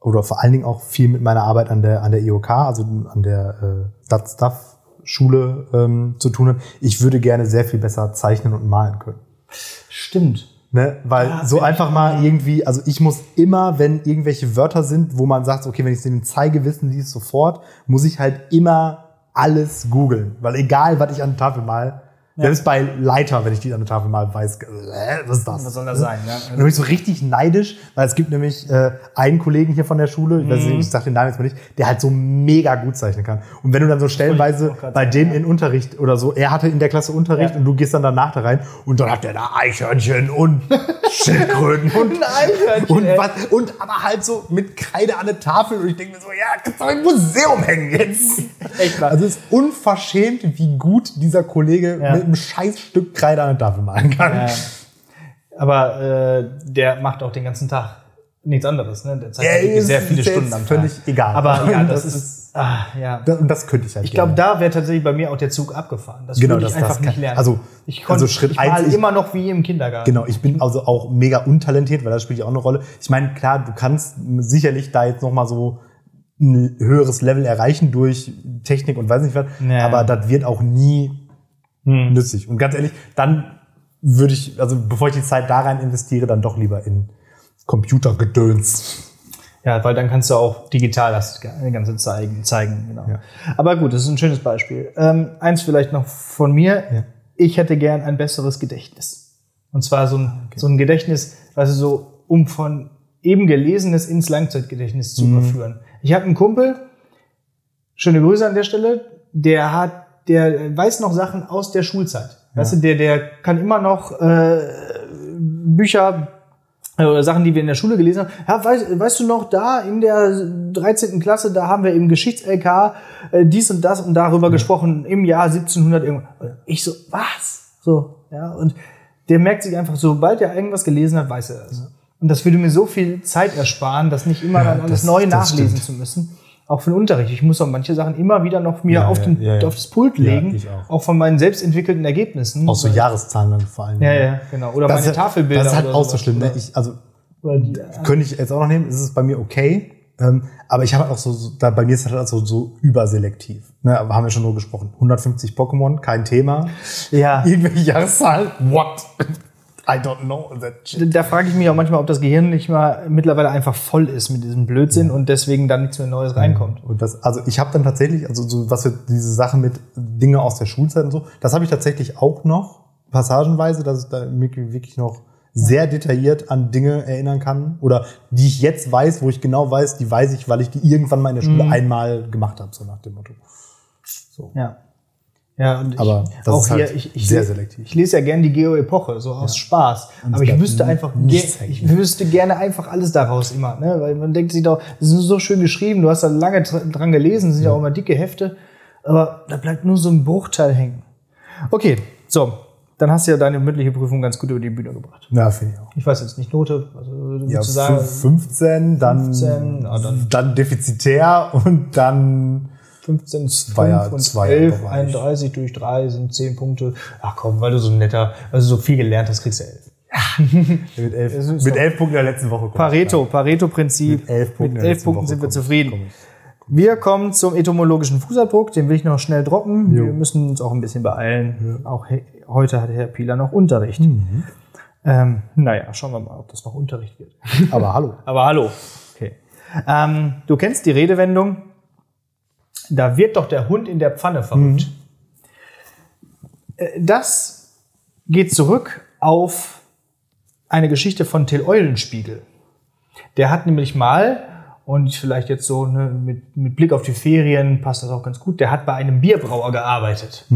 oder vor allen Dingen auch viel mit meiner Arbeit an der an der IOK, also an der äh, Dat Stuff Schule ähm, zu tun hat. Ich würde gerne sehr viel besser zeichnen und malen können. Stimmt. Ne? Weil Ja, so bin ich- einfach mal irgendwie, also ich muss immer, wenn irgendwelche Wörter sind, wo man sagt, okay, wenn ich es in den Zeigewissen liest sofort, muss ich halt immer alles googeln. Weil egal, was ich an der Tafel mal, Selbst bei Leiter, wenn ich die an der Tafel mal weiß, äh, was ist das? Was soll das sein? Ja? Und dann bin ich so richtig neidisch, weil es gibt nämlich äh, einen Kollegen hier von der Schule, ich, weiß Mhm. nicht, ich sag den Namen jetzt mal nicht, der halt so mega gut zeichnen kann. Und wenn du dann so stellenweise bei dem in Unterricht oder so, er hatte in der Klasse Unterricht Ja. und du gehst dann danach da rein und dann hat der da Eichhörnchen und Schildkröten und Ein Eichhörnchen, und, was, und aber halt so mit Kreide an der Tafel und ich denke mir so, ja, kannst du doch im Museum hängen jetzt. Echt wahr. Also es ist unverschämt, wie gut dieser Kollege Ja. mit einem Scheißstück Kreide an der Tafel malen kann. Ja. Aber äh, der macht auch den ganzen Tag nichts anderes. Ne? Der zeigt Ja, wirklich ist- sehr viele ist Stunden am Tag. völlig egal. Aber ja, das, Das ist, ah, ja. Da- Und das könnte ich halt Ich glaube, da wäre tatsächlich bei mir auch der Zug abgefahren. Das Genau, würde ich das- einfach das nicht lernen. also- ich konnte, also Schritt ich eins, mal ich- immer noch wie im Kindergarten. Genau, ich bin also auch mega untalentiert, weil das spielt ja auch eine Rolle. Ich meine, klar, du kannst sicherlich da jetzt noch mal so ein höheres Level erreichen durch Technik und weiß nicht was, Ja. aber das wird auch nie Hm. nützlich. Und ganz ehrlich, dann würde ich, also bevor ich die Zeit da rein investiere, dann doch lieber in Computergedöns. Ja, weil dann kannst du auch digital das Ganze zeigen. zeigen genau. Ja. Aber gut, das ist ein schönes Beispiel. Ähm, eins vielleicht noch von mir. Ja. Ich hätte gern ein besseres Gedächtnis. Und zwar so ein, so ein Gedächtnis, also so, um von eben Gelesenes ins Langzeitgedächtnis zu überführen. Ich habe einen Kumpel, schöne Grüße an der Stelle, der hat, der weiß noch Sachen aus der Schulzeit. Weißt du, der, der kann immer noch äh, Bücher äh, oder Sachen, die wir in der Schule gelesen haben. Ja, weißt, weißt du noch, da in der 13. Klasse, da haben wir im Geschichts-LK äh, dies und das und darüber gesprochen im Jahr 1700 irgendwas. Ich so, was? So, ja, und der merkt sich einfach, sobald er irgendwas gelesen hat, weiß er das. Und das würde mir so viel Zeit ersparen, das nicht immer Ja, dann alles das- neu das nachlesen stimmt. zu müssen. Auch für den Unterricht. Ich muss auch manche Sachen immer wieder noch mir Ja, auf, den, ja, ja. auf das Pult legen. ich auch. von meinen selbst entwickelten Ergebnissen. Auch so Jahreszahlen dann vor allem. Ja, ja, genau. Oder meine ist, Tafelbilder. Das ist halt auch so schlimm. Ne? Ich, also die, könnte ich jetzt auch noch nehmen, ist es bei mir okay. Ähm, aber ich habe halt auch so, so da, bei mir ist es halt so, so überselektiv. Ne, aber haben wir schon nur gesprochen. 150 Pokémon, kein Thema. ja. Irgendwelche Jahreszahlen, what? I don't know that shit. Da frage ich mich auch manchmal, ob das Gehirn nicht mal mittlerweile einfach voll ist mit diesem Blödsinn und deswegen dann nichts mehr Neues reinkommt. Und das, also ich habe dann tatsächlich, also so was wir diese Sachen mit Dinge aus der Schulzeit und so, das habe ich tatsächlich auch noch passagenweise, dass ich da wirklich wirklich noch sehr detailliert an Dinge erinnern kann oder die ich jetzt weiß, wo ich genau weiß, die weiß ich, weil ich die irgendwann mal in der Schule Mhm. einmal gemacht habe, so nach dem Motto. So. Ja. Ja, und ich, Aber das auch ist halt hier, ich, ich, sehr lese- selektiv. Ich lese ja gern die Geo-Epoche, so aus Spaß. Und Aber ich wüsste einfach, ich wüsste gerne einfach alles daraus immer, ne? Weil man denkt sich doch, das ist so schön geschrieben, du hast da lange dr- dran gelesen, sind ja auch immer dicke Hefte, aber da bleibt nur so ein Bruchteil hängen. Okay, so, dann hast du ja deine mündliche Prüfung ganz gut über die Bühne gebracht. Ja, finde ich auch. Ich weiß jetzt nicht Note, also Ja, sagen, fünf- 15, dann, 15, ah, dann- dann defizitär und dann 15, War ja 5 und zwei 11, Bereich. 31 durch 3 sind 10 Punkte. Ach komm, weil du so ein netter, also so viel gelernt hast, kriegst du 11. mit elf, Es ist mit doch- elf Punkten in der letzten Woche. komm Pareto, Pareto-Prinzip. Mit elf Punkten in Mit elf Punkten sind wir komm zufrieden. komm ich. Wir kommen zum etymologischen Fußabdruck, den will ich noch schnell droppen. Jo. Wir müssen uns auch ein bisschen beeilen. Auch he heute hat Herr Pieler noch Unterricht. Mhm. Ähm, naja, schauen wir mal, ob das noch Unterricht wird. Aber hallo. Aber hallo. Okay. Ähm, du kennst die Redewendung, da wird doch der Hund in der Pfanne verrückt. Äh, Das geht zurück auf eine Geschichte von Till Eulenspiegel. Der hat nämlich mal, und vielleicht jetzt so ne, mit, mit Blick auf die Ferien passt das auch ganz gut, der hat bei einem Bierbrauer gearbeitet.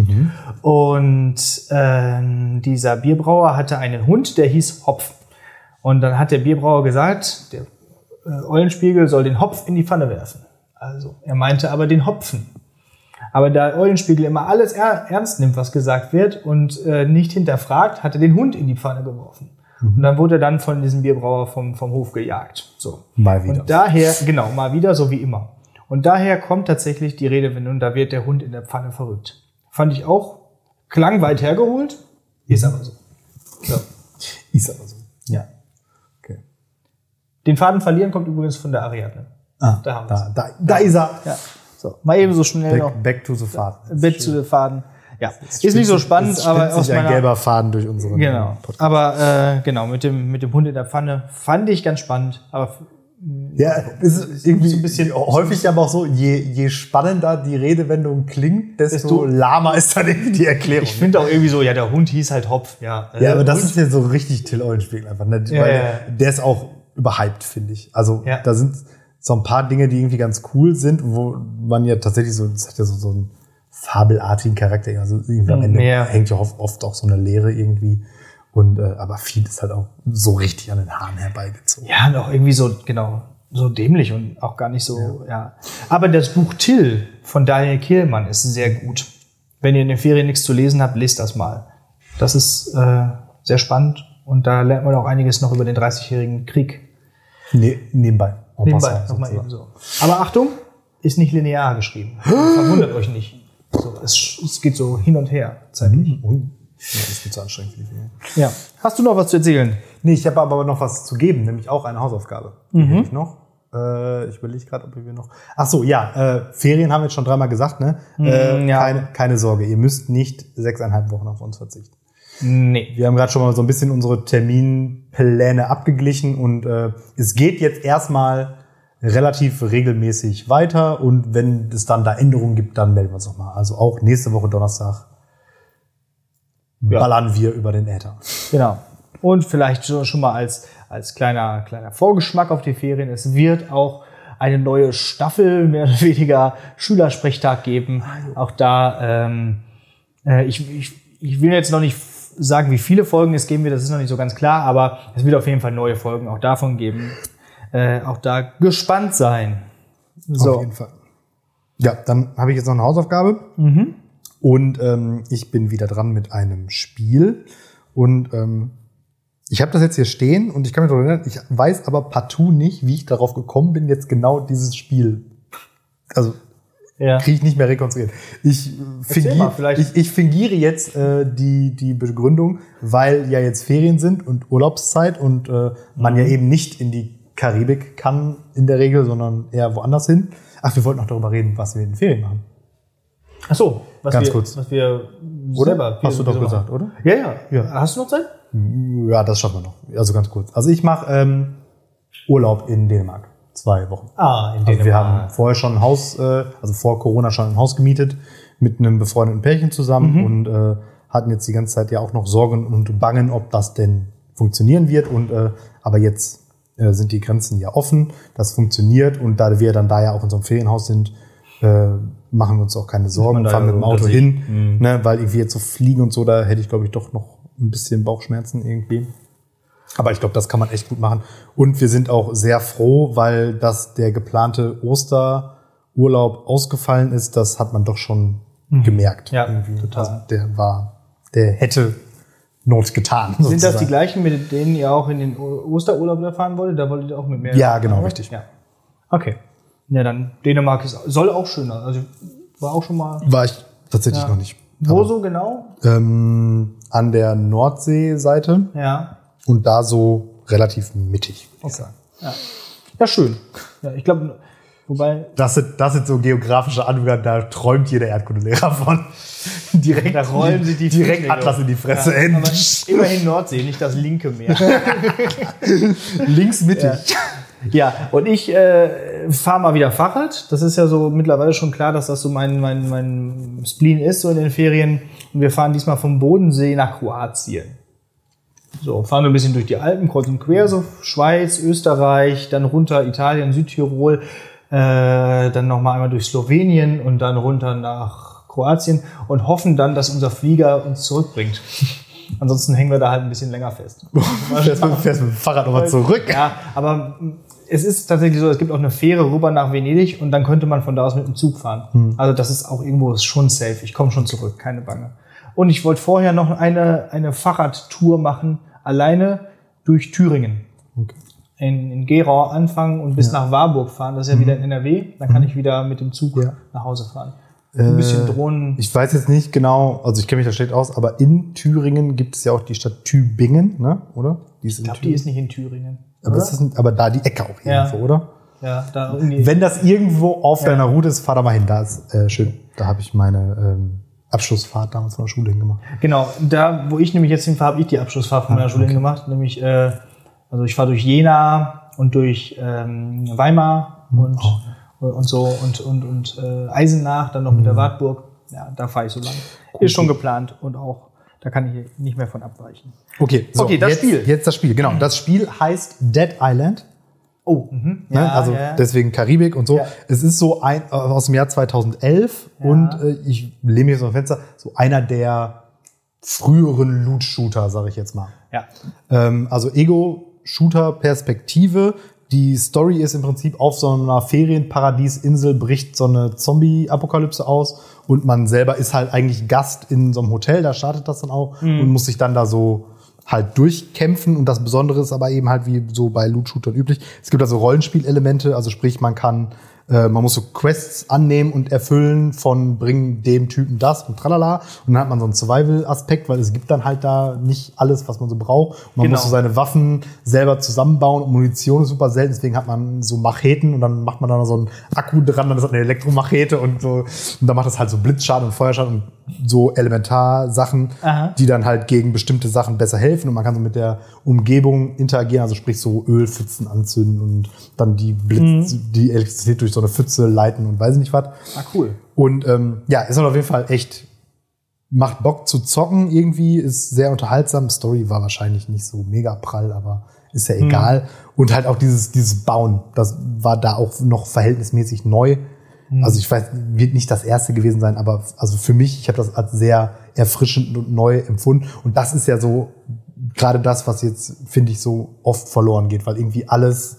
Und ähm, dieser Bierbrauer hatte einen Hund, der hieß Hopf. Und dann hat der Bierbrauer gesagt, der äh, Eulenspiegel soll den Hopf in die Pfanne werfen. Also er meinte aber den Hopfen. Aber da Eulenspiegel immer alles er ernst nimmt, was gesagt wird und äh, nicht hinterfragt, hat er den Hund in die Pfanne geworfen. Und dann wurde er dann von diesem Bierbrauer vom, vom Hof gejagt. So. Mal wieder. Und daher, genau, mal wieder, so wie immer. Und daher kommt tatsächlich die Redewendung, da wird der Hund in der Pfanne verrückt. Fand ich auch, klang weit hergeholt, ist aber so. so. Ist aber so. Ja. Okay. Den Faden verlieren kommt übrigens von der Ariadne. Ah, Da haben da, da, da ist er. Ja. So, mal eben so schnell noch Back, back to the Faden. Bett zu den Faden. Ja, ist nicht so spannend, aber aus sich ein meiner, gelber Faden durch unseren Genau. Podcast. Aber äh, genau, mit dem, mit dem Hund in der Pfanne fand ich ganz spannend. Aber Ja, es ist irgendwie so ein bisschen häufig aber auch so, je, je spannender die Redewendung klingt, desto, Desto- lahmer ist dann irgendwie die Erklärung. Ich finde auch irgendwie so, ja, der Hund hieß halt Hopf, ja. ja, Äh, aber das Hund- ist ja so richtig Till Eulenspiegel einfach. Ne? Ja, Weil ja, ja. Der ist auch überhyped, finde ich. Also da sind so ein paar Dinge, die irgendwie ganz cool sind, wo man ja tatsächlich so, das hat ja so, so einen fabelartigen Charakter. Also irgendwie am Ende Ja. hängt ja oft, oft auch so eine Lehre irgendwie. Und äh, aber viel ist halt auch so richtig an den Haaren herbeigezogen. Ja, und auch irgendwie so, genau, so dämlich und auch gar nicht so, ja. Aber das Buch Till von Daniel Kehlmann ist sehr gut. Wenn ihr in den Ferien nichts zu lesen habt, lest das mal. Das ist äh, sehr spannend und da lernt man auch einiges noch über den 30-jährigen Krieg. Ne, nebenbei. En Nebenbei, nochmal eben so. Aber Achtung, ist nicht linear geschrieben. Verwundert euch nicht. So, es, es geht so hin und her zeitlich. Ui. Ja, das ist zu anstrengend für die Ferien. Ja. Hast du noch was zu erzählen? Nee, ich habe aber noch was zu geben, nämlich auch eine Hausaufgabe. Mhm. ich noch. Äh, ich überlege gerade, ob wir noch. Ach so, ja, äh, Ferien haben wir jetzt schon dreimal gesagt, ne? äh, Mm, ja. keine, keine Sorge, ihr müsst nicht sechseinhalb Wochen auf uns verzichten. Nee. Wir haben gerade schon mal so ein bisschen unsere Terminpläne abgeglichen und äh, es geht jetzt erstmal relativ regelmäßig weiter und wenn es dann da Änderungen gibt, dann melden wir uns nochmal. Also auch nächste Woche Donnerstag Ja. ballern wir über den Äther. Genau. Und vielleicht schon mal als, als kleiner, kleiner Vorgeschmack auf die Ferien. Es wird auch eine neue Staffel, mehr oder weniger Schülersprechtag geben. Auch da, ähm, äh, ich, ich, ich will jetzt noch nicht sagen, wie viele Folgen es geben wird, das ist noch nicht so ganz klar, aber es wird auf jeden Fall neue Folgen auch davon geben. Äh, auch da gespannt sein. Auf So. jeden Fall. Ja, dann habe ich jetzt noch eine Hausaufgabe. Und ähm, ich bin wieder dran mit einem Spiel. Und ähm, ich habe das jetzt hier stehen und ich kann mich daran erinnern, ich weiß aber partout nicht, wie ich darauf gekommen bin, jetzt genau dieses Spiel. Also Ja. kriege ich nicht mehr rekonstruiert. Ich, äh, fingier, mal, ich, ich fingiere jetzt äh, die, die Begründung, weil ja jetzt Ferien sind und Urlaubszeit und äh, man Mhm. ja eben nicht in die Karibik kann in der Regel, sondern eher woanders hin. Ach, wir wollten noch darüber reden, was wir in den Ferien machen. Ach so, was Ganz wir, kurz. was wir Oder? selber Hast du doch gesagt, machen. oder? Ja, ja, Ja. Hast du noch Zeit? Ja, das schaffen wir noch. Also ganz kurz. Also ich mache ähm, Urlaub in Dänemark. Zwei Wochen. Ah, in Also wir haben vorher schon ein Haus, äh, also vor Corona schon ein Haus gemietet mit einem befreundeten Pärchen zusammen Mhm. und äh, hatten jetzt die ganze Zeit ja auch noch Sorgen und Bangen, ob das denn funktionieren wird. Und äh, aber jetzt äh, sind die Grenzen ja offen, das funktioniert und da wir dann da ja auch in so einem Ferienhaus sind, äh, machen wir uns auch keine Sorgen, da fahren mit dem Auto hin, ne, weil irgendwie jetzt so fliegen und so, da hätte ich glaube ich doch noch ein bisschen Bauchschmerzen irgendwie. Aber ich glaube, das kann man echt gut machen. Und wir sind auch sehr froh, weil das der geplante Osterurlaub ausgefallen ist. Das hat man doch schon gemerkt. Ja, irgendwie. total. Also der war, der hätte Not getan. Sind das die sozusagen. gleichen, mit denen ihr auch in den Osterurlaub da fahren wolltet? Da wolltet ihr auch mit mehr? Ja, genau, oder? richtig. Ja. Okay. Ja, dann Dänemark ist, soll auch schöner. Also war auch schon mal. War ich tatsächlich Ja. noch nicht. Wo so genau? Ähm, an der Nordseeseite Ja. Und da so relativ mittig, würde ich Okay. sagen. Ja, ja schön. Ja, ich glaube, wobei Das sind, das sind so geografische Anwender, da träumt jeder Erdkundelehrer von. direkt da rollen sich die direkt. Atlas in die Fresse. Ja, aber immerhin Nordsee, nicht das linke Meer. Links mittig. Ja, und ich äh, fahre mal wieder Fahrrad. Das ist ja so mittlerweile schon klar, dass das so mein, mein, mein Spleen ist, so in den Ferien. Und wir fahren diesmal vom Bodensee nach Kroatien. So, fahren wir ein bisschen durch die Alpen, kreuz und quer, so Schweiz, Österreich, dann runter Italien, Südtirol, äh, dann nochmal einmal durch Slowenien und dann runter nach Kroatien und hoffen dann, dass unser Flieger uns zurückbringt. Ansonsten hängen wir da halt ein bisschen länger fest. Fährst mit, fährst mit dem Fahrrad nochmal zurück. Ja, aber mm, es ist tatsächlich so, es gibt auch eine Fähre rüber nach Venedig und dann könnte man von da aus mit dem Zug fahren. Hm. Also das ist auch irgendwo schon safe. Ich komme schon zurück, keine Bange. Und ich wollte vorher noch eine, eine Fahrradtour machen, alleine durch Thüringen. Okay. In, in Gerau anfangen und bis nach Warburg fahren. Das ist ja wieder in NRW. Dann kann ich wieder mit dem Zug Mhm. Ja. nach Hause fahren. Ein bisschen Äh, Drohnen. Ich weiß jetzt nicht genau, also ich kenne mich da schlecht aus, aber in Thüringen gibt es ja auch die Stadt Tübingen, ne? oder? Die ist Ich glaube, die ist nicht in Thüringen. aber, ist aber da die Ecke auch Ja. irgendwo, oder? Ja, da irgendwie. Wenn das irgendwo auf deiner Route ist, fahr da mal hin. Da ist äh, schön. Da habe ich meine ähm, Abschlussfahrt damals von der Schule hingemacht. Genau, da, wo ich nämlich jetzt hinfahre, habe ich die Abschlussfahrt von meiner Schule gemacht. Nämlich, äh, also ich fahre durch Jena, und durch ähm, Weimar und, Oh. und so und, und, und äh, Eisenach, dann noch mit Mhm. der Wartburg. Ja, da fahre ich so lang. Ist schon geplant und auch, da kann ich nicht mehr von abweichen. Okay, so, Okay, das jetzt, Spiel. Jetzt das Spiel, genau. Das Spiel heißt Dead Island. Oh, mhm. Ne? also ja, ja. deswegen Karibik und so. Ja. Es ist so ein äh, aus dem Jahr 2011 und äh, ich lehne mich jetzt dem Fenster, so einer der früheren Loot-Shooter, sage ich jetzt mal. ja. Ähm, also Ego-Shooter-Perspektive. Die Story ist im Prinzip auf so einer Ferienparadiesinsel bricht so eine Zombie-Apokalypse aus und man selber ist halt eigentlich Gast in so einem Hotel, da startet das dann auch und muss sich dann da so halt durchkämpfen und das Besondere ist aber eben halt wie so bei Loot-Shootern üblich. Es gibt also Rollenspielelemente, also sprich man kann äh, man muss so Quests annehmen und erfüllen von bring dem Typen das und tralala. Und dann hat man so einen Survival-Aspekt, weil es gibt dann halt da nicht alles, was man so braucht. Und man Genau. muss so seine Waffen selber zusammenbauen und Munition ist super selten, deswegen hat man so Macheten und dann macht man da noch so einen Akku dran, dann ist das eine Elektromachete und so. Und dann macht das halt so Blitzschaden und Feuerschaden und so Elementarsachen, Aha. die dann halt gegen bestimmte Sachen besser helfen und man kann so mit der Umgebung interagieren, also sprich so Ölpfützen anzünden und dann die Blitz, Mhm. die Elektrizität durch so eine Pfütze leiten und weiß ich nicht was. Ah, cool. Und ähm, ja, ist halt auf jeden Fall echt, macht Bock zu zocken irgendwie, ist sehr unterhaltsam. Story war wahrscheinlich nicht so mega prall, aber ist ja egal. Und halt auch dieses, dieses Bauen, das war da auch noch verhältnismäßig neu. Also ich weiß, wird nicht das erste gewesen sein, aber also für mich, ich habe das als sehr erfrischend und neu empfunden. Und das ist ja so gerade das, was jetzt, finde ich, so oft verloren geht, weil irgendwie alles,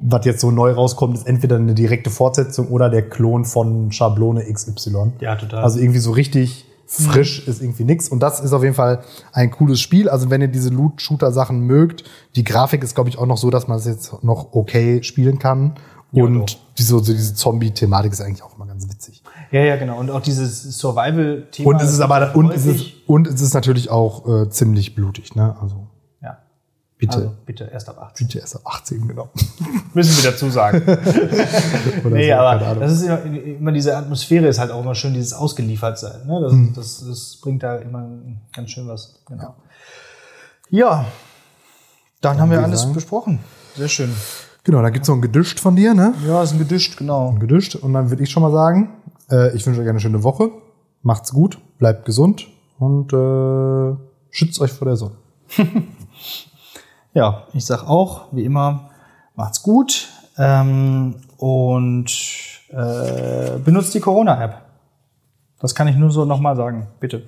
was jetzt so neu rauskommt, ist entweder eine direkte Fortsetzung oder der Klon von Schablone XY. Ja, total. Also irgendwie so richtig frisch ist irgendwie nix. Und das ist auf jeden Fall ein cooles Spiel. Also wenn ihr diese Loot-Shooter-Sachen mögt, die Grafik ist, glaube ich, auch noch so, dass man das jetzt noch okay spielen kann. Ja, Und diese, so diese Zombie-Thematik ist eigentlich auch immer ganz witzig. Ja, ja, genau. Und auch dieses Survival-Thema. Und es ist aber und es ist, und es ist natürlich auch äh, ziemlich blutig, ne? Also. Bitte, Also bitte erst ab 18. bitte erst ab 18, genau. Müssen wir dazu sagen. Nee, so, aber das ist immer, immer diese Atmosphäre ist halt auch immer schön, dieses Ausgeliefertsein. Ne? Das, Mhm. das, das bringt da immer ganz schön was. Genau. Ja, dann haben wir alles sagen. besprochen. Sehr schön. Genau, da gibt's noch ein Gedischt von dir, ne? Ja, ist ein Gedischt, genau. Ein Gedischt. Und dann würde ich schon mal sagen, äh, ich wünsche euch eine schöne Woche. Macht's gut, bleibt gesund und äh, schützt euch vor der Sonne. Ja, ich sag auch, wie immer, macht's gut ähm, und äh, benutzt die Corona-App. Das kann ich nur so nochmal sagen, bitte.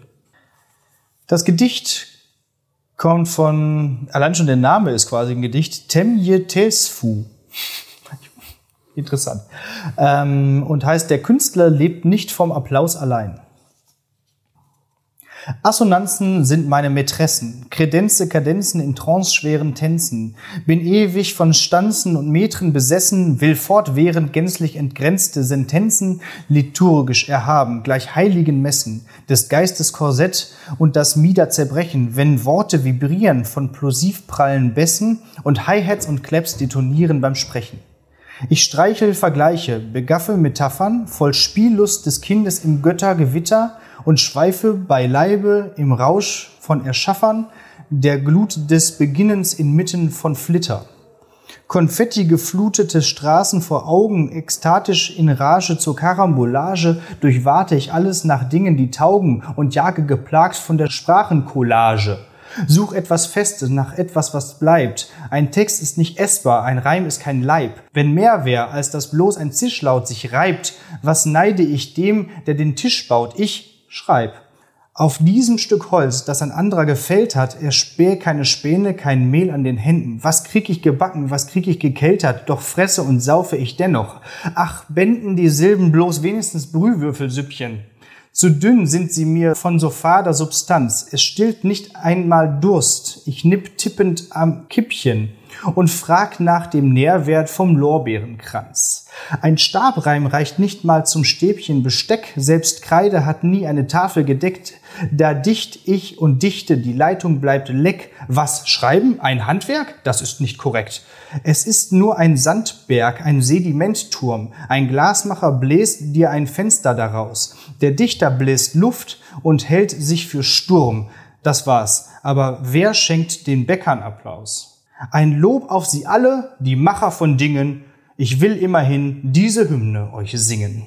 Das Gedicht kommt von, allein schon der Name ist quasi ein Gedicht, Temje Tesfu. Interessant. Ähm, und heißt, der Künstler lebt nicht vom Applaus allein. Assonanzen sind meine Mätressen, Kredenze, Kadenzen in tranceschweren Tänzen. Bin ewig von Stanzen und Metren besessen, will fortwährend gänzlich entgrenzte Sentenzen liturgisch erhaben, gleich heiligen Messen, des Geistes Korsett und das Mieder zerbrechen, wenn Worte vibrieren von plosivprallen Bässen und Hi-Hats und Claps detonieren beim Sprechen. Ich streichel Vergleiche, begaffe Metaphern, voll Spiellust des Kindes im Göttergewitter und schweife beileibe im Rausch von Erschaffern der Glut des Beginnens inmitten von Flitter. Konfetti geflutete Straßen vor Augen, ekstatisch in Rage zur Karambolage, durchwarte ich alles nach Dingen, die taugen und jage geplagt von der Sprachencollage. Such etwas Festes nach etwas, was bleibt. Ein Text ist nicht essbar, ein Reim ist kein Leib. Wenn mehr wär, als dass bloß ein Zischlaut sich reibt, was neide ich dem, der den Tisch baut? Ich schreib. Auf diesem Stück Holz, das ein anderer gefällt hat, erspäh keine Späne, kein Mehl an den Händen. Was krieg ich gebacken, was krieg ich gekeltert, doch fresse und saufe ich dennoch. Ach, bänden die Silben bloß wenigstens Brühwürfelsüppchen. Zu dünn sind sie mir von so fader Substanz. Es stillt nicht einmal Durst. Ich nipp tippend am Kippchen und frag nach dem Nährwert vom Lorbeerenkranz. Ein Stabreim reicht nicht mal zum Stäbchen Besteck. Selbst Kreide hat nie eine Tafel gedeckt. Da dicht ich und dichte, die Leitung bleibt leck. Was schreiben? Ein Handwerk? Das ist nicht korrekt. Es ist nur ein Sandberg, ein Sedimentturm. Ein Glasmacher bläst dir ein Fenster daraus. Der Dichter bläst Luft und hält sich für Sturm. Das war's. Aber wer schenkt den Bäckern Applaus? Ein Lob auf Sie alle, die Macher von Dingen. Ich will immerhin diese Hymne euch singen.